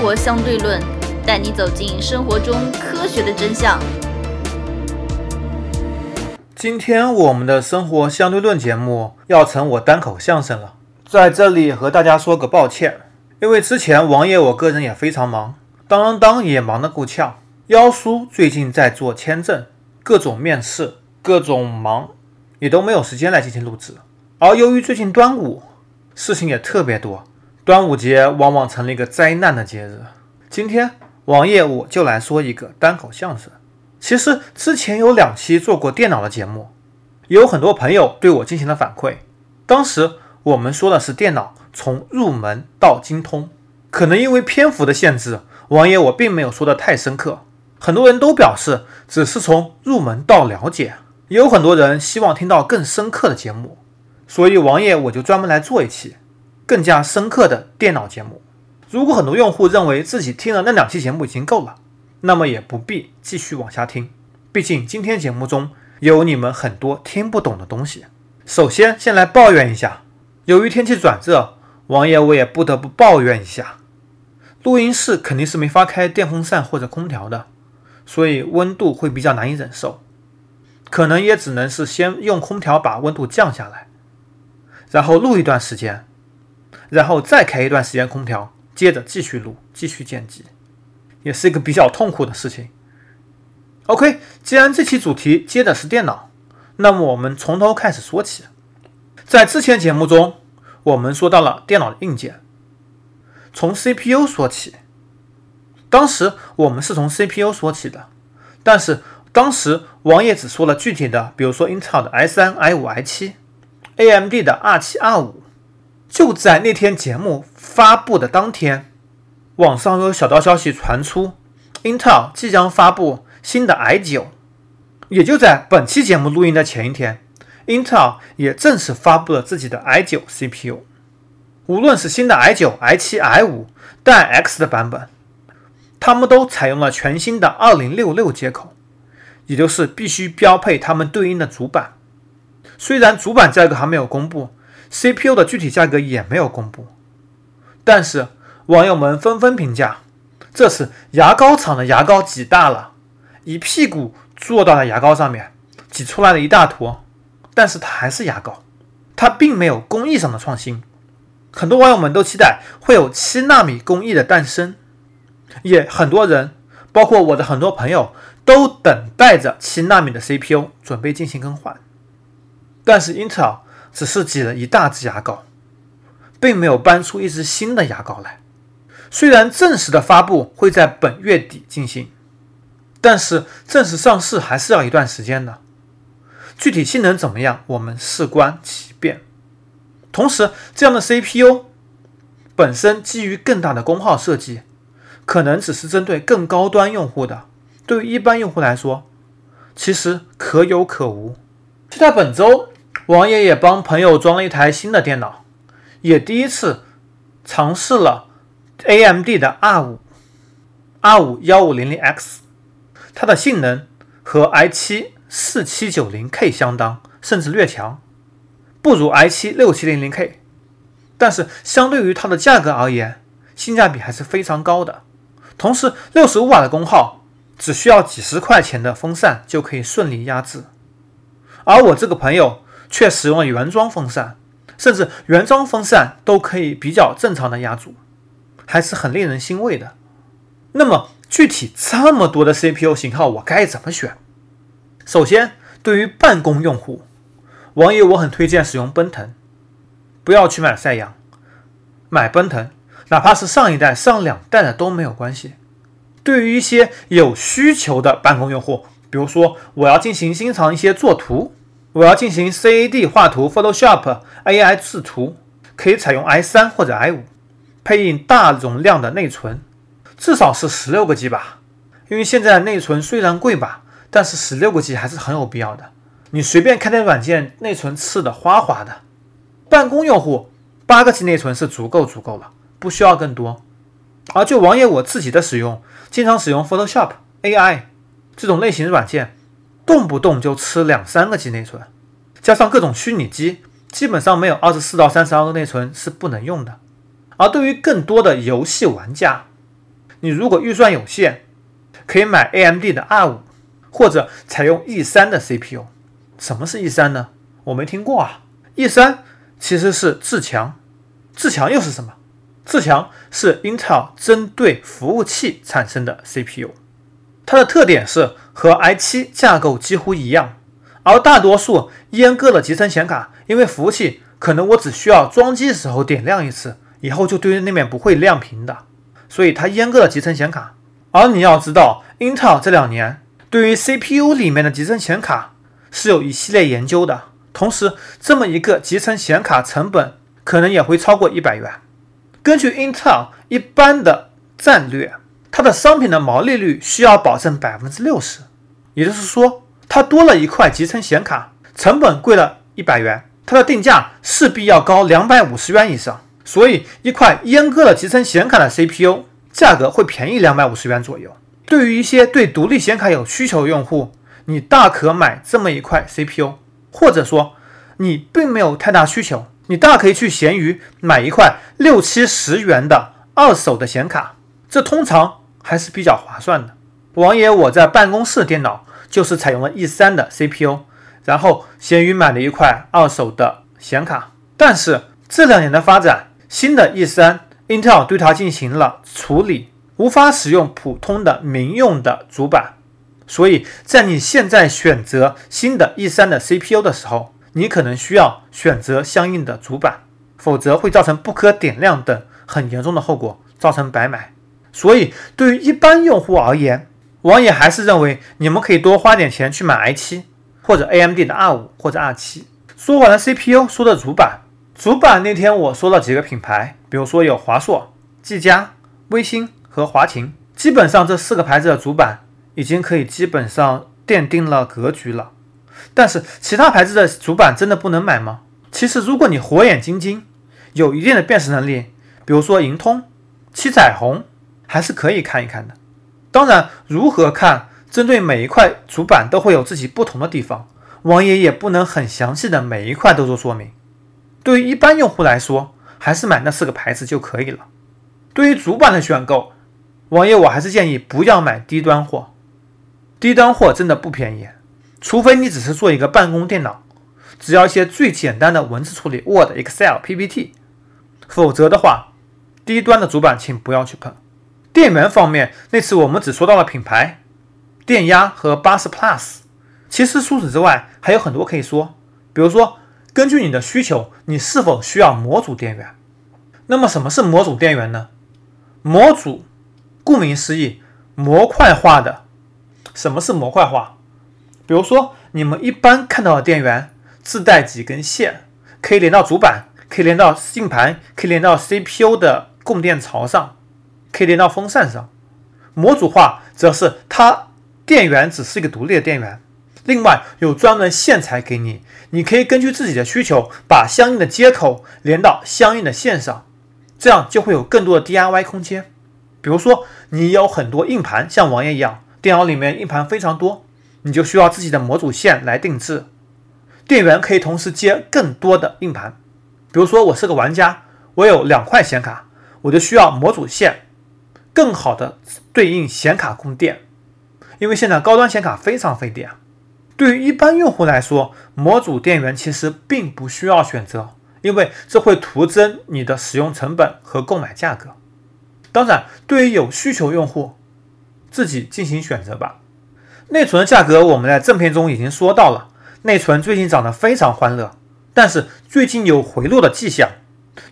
活相对论》，带你走进生活中科学的真相。今天我们的生活相对论节目要成我单口相声了，在这里和大家说个抱歉，因为之前王爷我个人也非常忙，当当当也忙得够呛，妖叔最近在做签证，各种面试，各种忙，也都没有时间来进行录制。而由于最近端午，事情也特别多。端午节往往成了一个灾难的节日。今天王爷我就来说一个单口相声。其实之前有两期做过电脑的节目，也有很多朋友对我进行了反馈。当时我们说的是电脑从入门到精通，可能因为篇幅的限制，王爷我并没有说的太深刻。很多人都表示只是从入门到了解，也有很多人希望听到更深刻的节目，所以王爷我就专门来做一期。更加深刻的电脑节目。如果很多用户认为自己听了那两期节目已经够了，那么也不必继续往下听。毕竟今天节目中有你们很多听不懂的东西。首先，先来抱怨一下，由于天气转热，王爷我也不得不抱怨一下，录音室肯定是没法开电风扇或者空调的，所以温度会比较难以忍受。可能也只能是先用空调把温度降下来，然后录一段时间。然后再开一段时间空调，接着继续录，继续剪辑，也是一个比较痛苦的事情。OK，既然这期主题接的是电脑，那么我们从头开始说起。在之前节目中，我们说到了电脑的硬件，从 CPU 说起。当时我们是从 CPU 说起的，但是当时王爷只说了具体的，比如说英特尔的 i3、i5、i7，AMD 的 R7、R5。就在那天节目发布的当天，网上有小道消息传出，Intel 即将发布新的 i9。也就在本期节目录音的前一天，Intel 也正式发布了自己的 i9 CPU。无论是新的 i9、i7、i5 带 X 的版本，它们都采用了全新的2066接口，也就是必须标配它们对应的主板。虽然主板价格还没有公布。CPU 的具体价格也没有公布，但是网友们纷纷评价，这是牙膏厂的牙膏挤大了，一屁股坐到了牙膏上面，挤出来了一大坨，但是它还是牙膏，它并没有工艺上的创新。很多网友们都期待会有七纳米工艺的诞生，也很多人，包括我的很多朋友，都等待着七纳米的 CPU 准备进行更换，但是英特尔。只是挤了一大支牙膏，并没有搬出一支新的牙膏来。虽然正式的发布会在本月底进行，但是正式上市还是要一段时间的。具体性能怎么样，我们事关其变。同时，这样的 CPU 本身基于更大的功耗设计，可能只是针对更高端用户的。对于一般用户来说，其实可有可无。就在本周。王爷也帮朋友装了一台新的电脑，也第一次尝试了 AMD 的 R5 R5 1500X，它的性能和 i7 4790K 相当，甚至略强，不如 i7 6700K，但是相对于它的价格而言，性价比还是非常高的。同时，65瓦的功耗，只需要几十块钱的风扇就可以顺利压制。而我这个朋友。却使用了原装风扇，甚至原装风扇都可以比较正常的压住，还是很令人欣慰的。那么具体这么多的 CPU 型号，我该怎么选？首先，对于办公用户，王爷我很推荐使用奔腾，不要去买赛扬，买奔腾，哪怕是上一代、上两代的都没有关系。对于一些有需求的办公用户，比如说我要进行经常一些作图。我要进行 CAD 画图，Photoshop AI 制图，可以采用 i3 或者 i5，配印大容量的内存，至少是十六个 G 吧。因为现在内存虽然贵吧，但是十六个 G 还是很有必要的。你随便开点软件，内存吃的哗哗的。办公用户八个 G 内存是足够足够了，不需要更多。而就王爷我自己的使用，经常使用 Photoshop AI 这种类型的软件。动不动就吃两三个 G 内存，加上各种虚拟机，基本上没有二十四到三十二个内存是不能用的。而对于更多的游戏玩家，你如果预算有限，可以买 AMD 的 R5，或者采用 E3 的 CPU。什么是 E3 呢？我没听过啊。E3 其实是至强，至强又是什么？至强是 Intel 针对服务器产生的 CPU，它的特点是和 i7 架构几乎一样，而大多数阉割的集成显卡，因为服务器可能我只需要装机时候点亮一次，以后就对于那面不会亮屏的，所以它阉割了集成显卡。而你要知道，Intel 这两年对于 CPU 里面的集成显卡是有一系列研究的，同时这么一个集成显卡成本可能也会超过一百元。根据 Intel 一般的战略，它的商品的毛利率需要保证百分之六十，也就是说，它多了一块集成显卡，成本贵了一百元，它的定价势必要高两百五十元以上。所以，一块阉割了集成显卡的 CPU。价格会便宜两百五十元左右。对于一些对独立显卡有需求的用户，你大可买这么一块 CPU，或者说你并没有太大需求，你大可以去闲鱼买一块六七十元的二手的显卡，这通常还是比较划算的。王爷我在办公室电脑就是采用了 E3 的 CPU，然后闲鱼买了一块二手的显卡，但是这两年的发展，新的 E3。Intel 对它进行了处理，无法使用普通的民用的主板，所以在你现在选择新的 E3 的 CPU 的时候，你可能需要选择相应的主板，否则会造成不可点亮等很严重的后果，造成白买。所以对于一般用户而言，王爷还是认为你们可以多花点钱去买 i7 或者 AMD 的 R5 或者 R7。说完了 CPU，说的主板。主板那天我说了几个品牌，比如说有华硕、技嘉、微星和华擎，基本上这四个牌子的主板已经可以基本上奠定了格局了。但是其他牌子的主板真的不能买吗？其实如果你火眼金睛，有一定的辨识能力，比如说银通、七彩虹，还是可以看一看的。当然，如何看，针对每一块主板都会有自己不同的地方，王爷也不能很详细的每一块都做说明。对于一般用户来说，还是买那四个牌子就可以了。对于主板的选购，王爷我还是建议不要买低端货，低端货真的不便宜。除非你只是做一个办公电脑，只要一些最简单的文字处理，Word、Excel、PPT，否则的话，低端的主板请不要去碰。电源方面，那次我们只说到了品牌，电压和八十 Plus，其实除此之外还有很多可以说，比如说。根据你的需求，你是否需要模组电源？那么什么是模组电源呢？模组顾名思义，模块化的。什么是模块化？比如说你们一般看到的电源自带几根线，可以连到主板，可以连到硬盘，可以连到 CPU 的供电槽上，可以连到风扇上。模组化则是它电源只是一个独立的电源。另外有专门线材给你，你可以根据自己的需求把相应的接口连到相应的线上，这样就会有更多的 DIY 空间。比如说你有很多硬盘，像王爷一样，电脑里面硬盘非常多，你就需要自己的模组线来定制。电源可以同时接更多的硬盘。比如说我是个玩家，我有两块显卡，我就需要模组线，更好的对应显卡供电，因为现在高端显卡非常费电。对于一般用户来说，模组电源其实并不需要选择，因为这会徒增你的使用成本和购买价格。当然，对于有需求用户，自己进行选择吧。内存的价格我们在正片中已经说到了，内存最近涨得非常欢乐，但是最近有回落的迹象，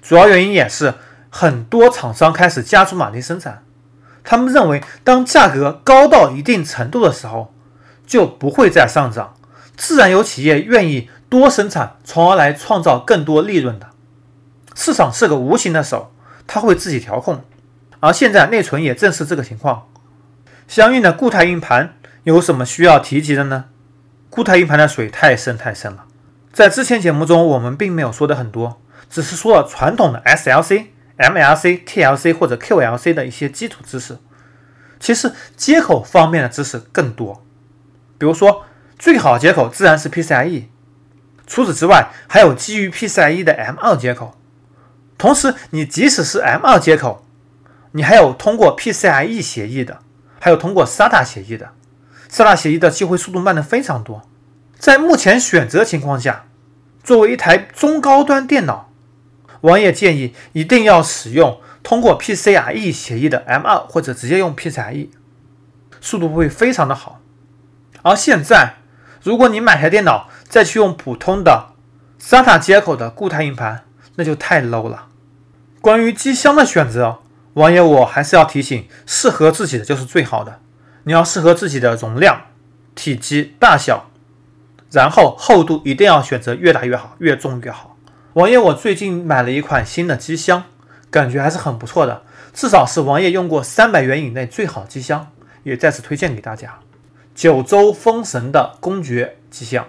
主要原因也是很多厂商开始加速马力生产，他们认为当价格高到一定程度的时候。就不会再上涨，自然有企业愿意多生产，从而来创造更多利润的。市场是个无形的手，它会自己调控。而现在内存也正是这个情况。相应的固态硬盘有什么需要提及的呢？固态硬盘的水太深太深了，在之前节目中我们并没有说的很多，只是说了传统的 SLC、MLC、TLC 或者 QLC 的一些基础知识。其实接口方面的知识更多。比如说，最好接口自然是 PCIe。除此之外，还有基于 PCIe 的 M2 接口。同时，你即使是 M2 接口，你还有通过 PCIe 协议的，还有通过 SATA 协议的。SATA 协议的机会速度慢的非常多。在目前选择情况下，作为一台中高端电脑，王爷建议一定要使用通过 PCIe 协议的 M2，或者直接用 PCIe，速度会非常的好。而现在，如果你买台电脑再去用普通的 SATA 接口的固态硬盘，那就太 low 了。关于机箱的选择，王爷我还是要提醒，适合自己的就是最好的。你要适合自己的容量、体积、大小，然后厚度一定要选择越大越好，越重越好。王爷我最近买了一款新的机箱，感觉还是很不错的，至少是王爷用过三百元以内最好机箱，也再次推荐给大家。九州风神的公爵机箱，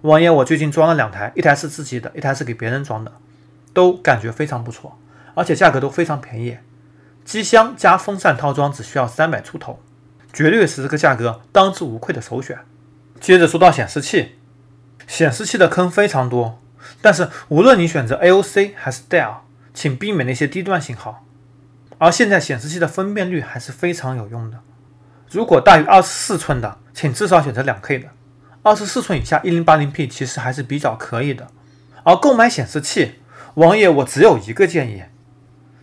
王爷我最近装了两台，一台是自己的，一台是给别人装的，都感觉非常不错，而且价格都非常便宜。机箱加风扇套装只需要三百出头，绝对是这个价格当之无愧的首选。接着说到显示器，显示器的坑非常多，但是无论你选择 AOC 还是 Dell，请避免那些低端型号。而现在显示器的分辨率还是非常有用的。如果大于二十四寸的，请至少选择两 K 的；二十四寸以下一零八零 P 其实还是比较可以的。而购买显示器，王爷我只有一个建议，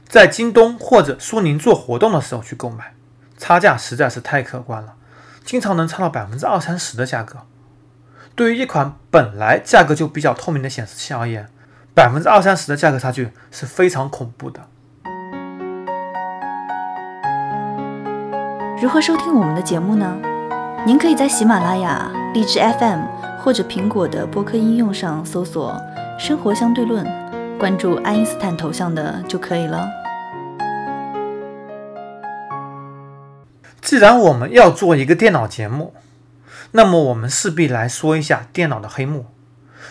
在京东或者苏宁做活动的时候去购买，差价实在是太可观了，经常能差到百分之二三十的价格。对于一款本来价格就比较透明的显示器而言，百分之二三十的价格差距是非常恐怖的。如何收听我们的节目呢？您可以在喜马拉雅、荔枝 FM 或者苹果的播客应用上搜索“生活相对论”，关注爱因斯坦头像的就可以了。既然我们要做一个电脑节目，那么我们势必来说一下电脑的黑幕、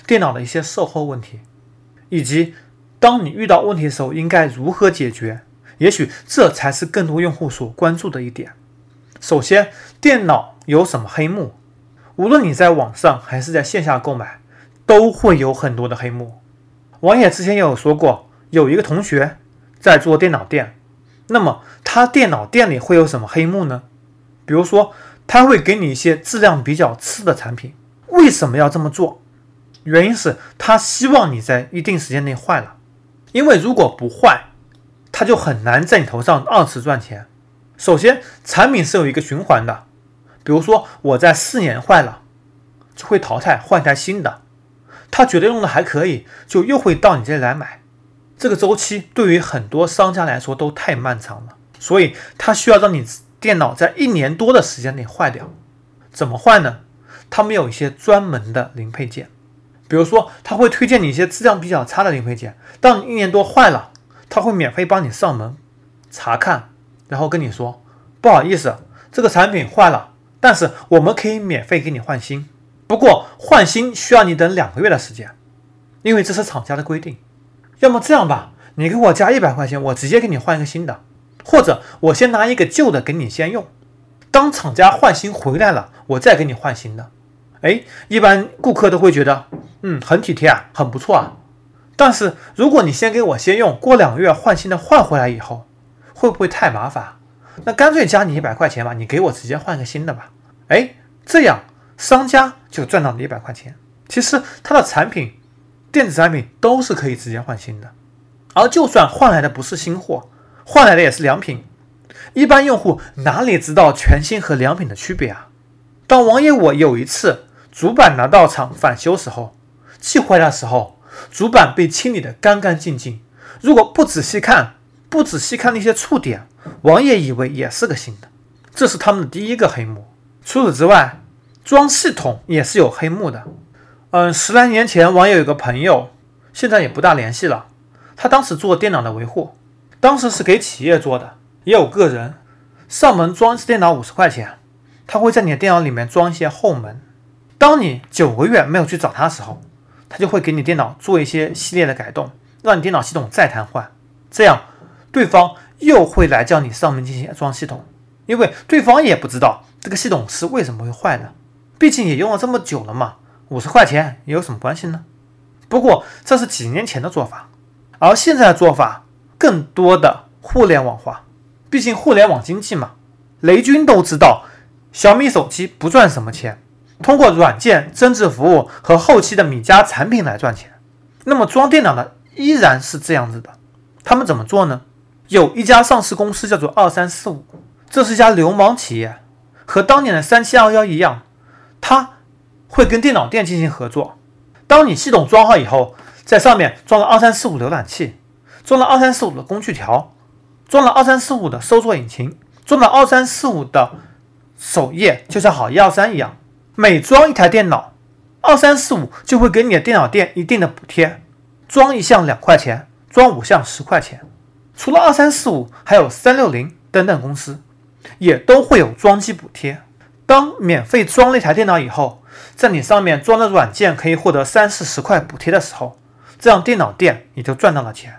电脑的一些售后问题，以及当你遇到问题的时候应该如何解决。也许这才是更多用户所关注的一点。首先，电脑有什么黑幕？无论你在网上还是在线下购买，都会有很多的黑幕。王野之前也有说过，有一个同学在做电脑店，那么他电脑店里会有什么黑幕呢？比如说，他会给你一些质量比较次的产品。为什么要这么做？原因是他希望你在一定时间内坏了，因为如果不坏，他就很难在你头上二次赚钱。首先，产品是有一个循环的，比如说我在四年坏了，就会淘汰换台新的。他觉得用的还可以，就又会到你这里来买。这个周期对于很多商家来说都太漫长了，所以他需要让你电脑在一年多的时间内坏掉。怎么坏呢？他们有一些专门的零配件，比如说他会推荐你一些质量比较差的零配件，当你一年多坏了，他会免费帮你上门查看。然后跟你说，不好意思，这个产品坏了，但是我们可以免费给你换新。不过换新需要你等两个月的时间，因为这是厂家的规定。要么这样吧，你给我加一百块钱，我直接给你换一个新的，或者我先拿一个旧的给你先用，当厂家换新回来了，我再给你换新的。哎，一般顾客都会觉得，嗯，很体贴啊，很不错啊。但是如果你先给我先用，过两个月换新的换回来以后，会不会太麻烦？那干脆加你一百块钱吧，你给我直接换个新的吧。哎，这样商家就赚到了一百块钱。其实他的产品，电子产品都是可以直接换新的。而就算换来的不是新货，换来的也是良品。一般用户哪里知道全新和良品的区别啊？当王爷我有一次主板拿到厂返修时候，寄回来的时候，主板被清理的干干净净。如果不仔细看，不仔细看那些触点，王爷以为也是个新的，这是他们的第一个黑幕。除此之外，装系统也是有黑幕的。嗯，十来年前，王爷有个朋友，现在也不大联系了。他当时做电脑的维护，当时是给企业做的，也有个人上门装一次电脑五十块钱，他会在你的电脑里面装一些后门。当你九个月没有去找他的时候，他就会给你电脑做一些系列的改动，让你电脑系统再瘫痪，这样。对方又会来叫你上门进行装系统，因为对方也不知道这个系统是为什么会坏的，毕竟也用了这么久了嘛，五十块钱也有什么关系呢？不过这是几年前的做法，而现在的做法更多的互联网化，毕竟互联网经济嘛。雷军都知道，小米手机不赚什么钱，通过软件、增值服务和后期的米家产品来赚钱。那么装电脑的依然是这样子的，他们怎么做呢？有一家上市公司叫做二三四五，这是一家流氓企业，和当年的三七二幺一样，它会跟电脑店进行合作。当你系统装好以后，在上面装了二三四五浏览器，装了二三四五的工具条，装了二三四五的搜索引擎，装了二三四五的首页，就像好一二三一样。每装一台电脑，二三四五就会给你的电脑店一定的补贴，装一项两块钱，装五项十块钱。除了二三四五，还有三六零等等公司，也都会有装机补贴。当免费装了一台电脑以后，在你上面装的软件可以获得三四十块补贴的时候，这样电脑店也就赚到了钱。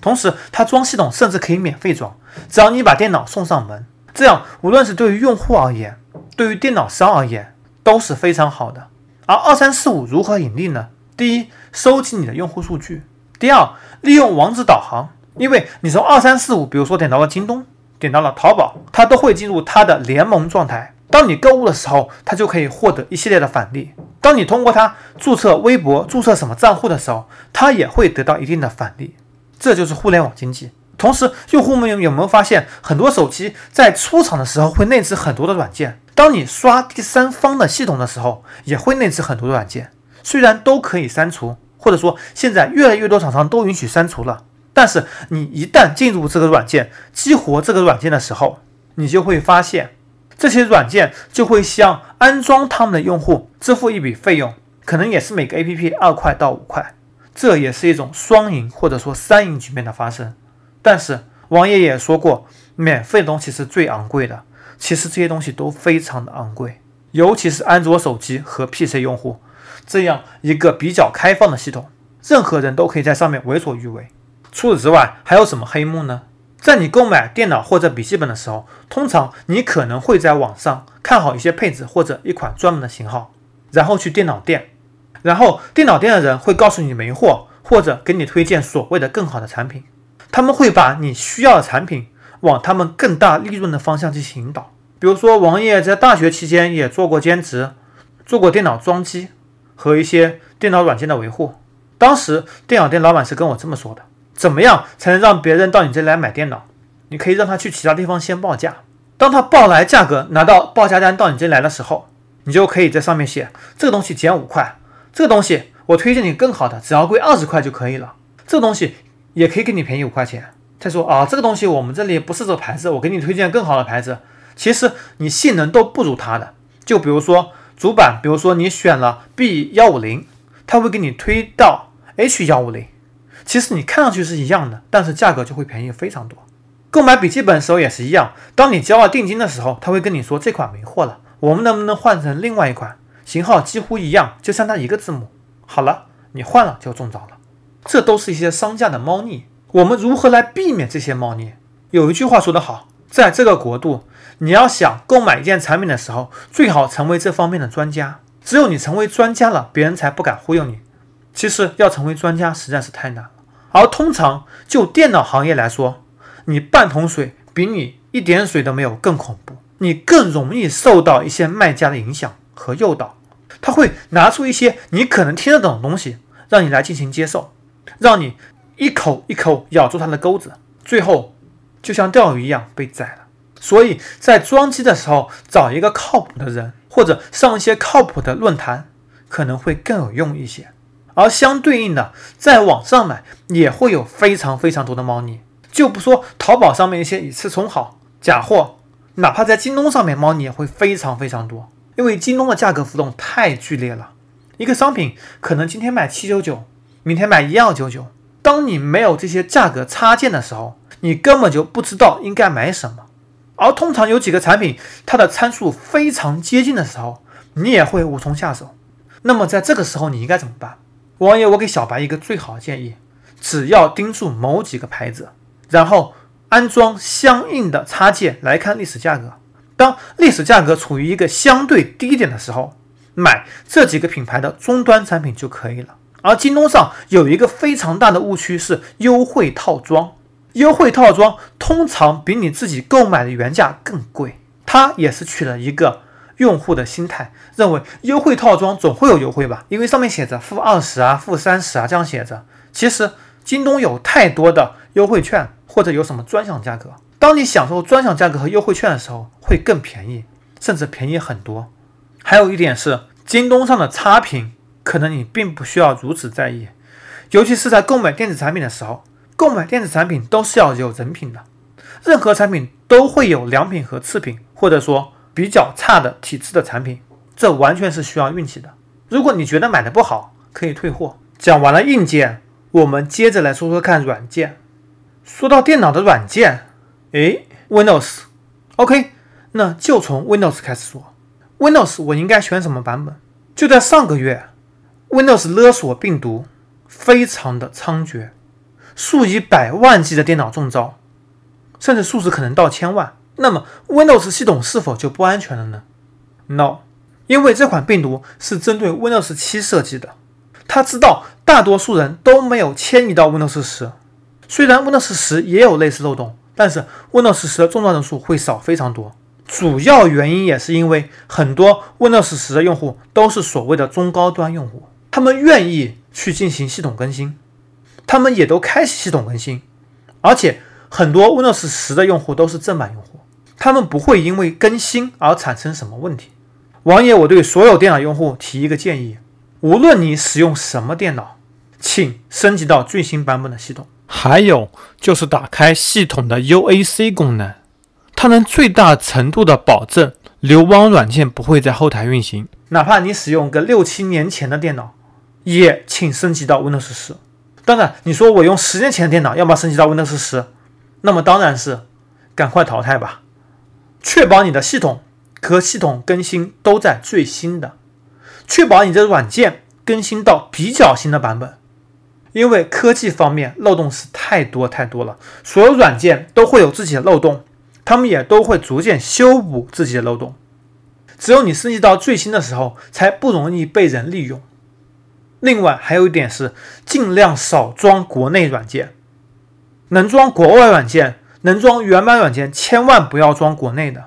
同时，它装系统甚至可以免费装，只要你把电脑送上门。这样，无论是对于用户而言，对于电脑商而言，都是非常好的。而二三四五如何盈利呢？第一，收集你的用户数据；第二，利用网址导航。因为你从二三四五，比如说点到了京东，点到了淘宝，它都会进入它的联盟状态。当你购物的时候，它就可以获得一系列的返利。当你通过它注册微博、注册什么账户的时候，它也会得到一定的返利。这就是互联网经济。同时，用户们有没有发现，很多手机在出厂的时候会内置很多的软件？当你刷第三方的系统的时候，也会内置很多的软件。虽然都可以删除，或者说现在越来越多厂商都允许删除了。但是你一旦进入这个软件，激活这个软件的时候，你就会发现，这些软件就会向安装他们的用户支付一笔费用，可能也是每个 APP 二块到五块，这也是一种双赢或者说三赢局面的发生。但是王爷也说过，免费的东西是最昂贵的，其实这些东西都非常的昂贵，尤其是安卓手机和 PC 用户这样一个比较开放的系统，任何人都可以在上面为所欲为。除此之外，还有什么黑幕呢？在你购买电脑或者笔记本的时候，通常你可能会在网上看好一些配置或者一款专门的型号，然后去电脑店，然后电脑店的人会告诉你没货，或者给你推荐所谓的更好的产品。他们会把你需要的产品往他们更大利润的方向进行引导。比如说，王爷在大学期间也做过兼职，做过电脑装机和一些电脑软件的维护。当时电脑店老板是跟我这么说的。怎么样才能让别人到你这来买电脑？你可以让他去其他地方先报价，当他报来价格拿到报价单到你这来的时候，你就可以在上面写这个东西减五块，这个东西我推荐你更好的，只要贵二十块就可以了。这个东西也可以给你便宜五块钱。再说啊，这个东西我们这里不是这个牌子，我给你推荐更好的牌子，其实你性能都不如它的。就比如说主板，比如说你选了 B 幺五零，他会给你推到 H 幺五零。其实你看上去是一样的，但是价格就会便宜非常多。购买笔记本的时候也是一样，当你交了定金的时候，他会跟你说这款没货了，我们能不能换成另外一款，型号几乎一样，就相差一个字母。好了，你换了就中招了。这都是一些商家的猫腻。我们如何来避免这些猫腻？有一句话说得好，在这个国度，你要想购买一件产品的时候，最好成为这方面的专家。只有你成为专家了，别人才不敢忽悠你。其实要成为专家实在是太难了。而通常就电脑行业来说，你半桶水比你一点水都没有更恐怖，你更容易受到一些卖家的影响和诱导，他会拿出一些你可能听得懂的东西，让你来进行接受，让你一口一口咬住他的钩子，最后就像钓鱼一样被宰了。所以在装机的时候，找一个靠谱的人，或者上一些靠谱的论坛，可能会更有用一些。而相对应的，在网上买也会有非常非常多的猫腻，就不说淘宝上面一些以次充好假货，哪怕在京东上面猫腻也会非常非常多，因为京东的价格浮动太剧烈了，一个商品可能今天卖七九九，明天卖一二九九，当你没有这些价格插件的时候，你根本就不知道应该买什么，而通常有几个产品它的参数非常接近的时候，你也会无从下手，那么在这个时候你应该怎么办？王爷，我给小白一个最好的建议：只要盯住某几个牌子，然后安装相应的插件来看历史价格。当历史价格处于一个相对低点的时候，买这几个品牌的终端产品就可以了。而京东上有一个非常大的误区是优惠套装，优惠套装通常比你自己购买的原价更贵。它也是取了一个用户的心态，认为优惠套装总会有优惠吧，因为上面写着负二十啊、负三十啊这样写着。其实京东有太多的优惠券，或者有什么专享价格。当你享受专享价格和优惠券的时候，会更便宜，甚至便宜很多。还有一点是，京东上的差评，可能你并不需要如此在意，尤其是在购买电子产品的时候。购买电子产品都是要有人品的，任何产品都会有良品和次品，或者说比较差的体质的产品，这完全是需要运气的。如果你觉得买的不好，可以退货。讲完了硬件，我们接着来说说看软件。说到电脑的软件，诶 w i n d o w s o k 那就从 Windows 开始说。Windows 我应该选什么版本？就在上个月，Windows 勒索病毒非常的猖獗。数以百万计的电脑中招，甚至数字可能到千万。那么，Windows 系统是否就不安全了呢？No，因为这款病毒是针对 Windows 7设计的。它知道大多数人都没有迁移到 Windows 10。虽然 Windows 10也有类似漏洞，但是 Windows 10的中招人数会少非常多。主要原因也是因为很多 Windows 10的用户都是所谓的中高端用户，他们愿意去进行系统更新。他们也都开启系统更新，而且很多 Windows 十的用户都是正版用户，他们不会因为更新而产生什么问题。王爷，我对所有电脑用户提一个建议：无论你使用什么电脑，请升级到最新版本的系统。还有就是打开系统的 UAC 功能，它能最大程度的保证流氓软件不会在后台运行。哪怕你使用个六七年前的电脑，也请升级到 Windows 十。当然，你说我用十年前的电脑，要不要升级到 Windows 十？那么当然是赶快淘汰吧，确保你的系统和系统更新都在最新的，确保你的软件更新到比较新的版本。因为科技方面漏洞是太多太多了，所有软件都会有自己的漏洞，他们也都会逐渐修补自己的漏洞。只有你升级到最新的时候，才不容易被人利用。另外还有一点是，尽量少装国内软件，能装国外软件，能装原版软件，千万不要装国内的。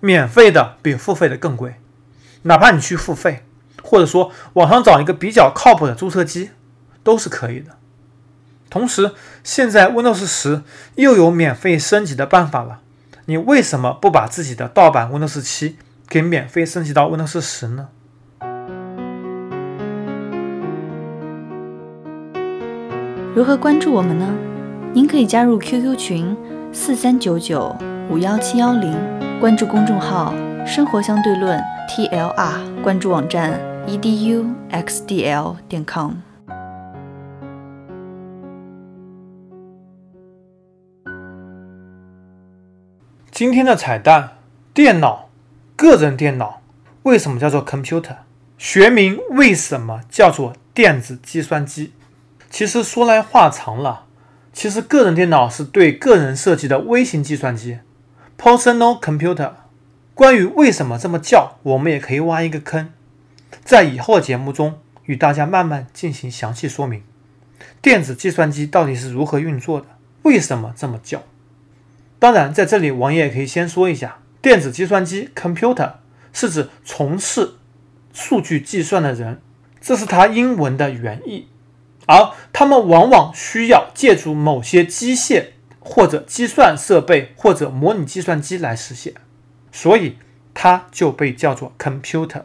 免费的比付费的更贵，哪怕你去付费，或者说网上找一个比较靠谱的注册机，都是可以的。同时，现在 Windows 十又有免费升级的办法了，你为什么不把自己的盗版 Windows 七给免费升级到 Windows 十呢？如何关注我们呢？您可以加入 QQ 群四三九九五幺七幺零，关注公众号“生活相对论 ”TLR，关注网站 eduxdl 点 com。今天的彩蛋：电脑，个人电脑为什么叫做 computer？学名为什么叫做电子计算机？其实说来话长了，其实个人电脑是对个人设计的微型计算机，personal computer。关于为什么这么叫，我们也可以挖一个坑，在以后的节目中与大家慢慢进行详细说明。电子计算机到底是如何运作的？为什么这么叫？当然，在这里王爷也可以先说一下，电子计算机 computer 是指从事数据计算的人，这是它英文的原意。而他们往往需要借助某些机械或者计算设备或者模拟计算机来实现，所以它就被叫做 computer。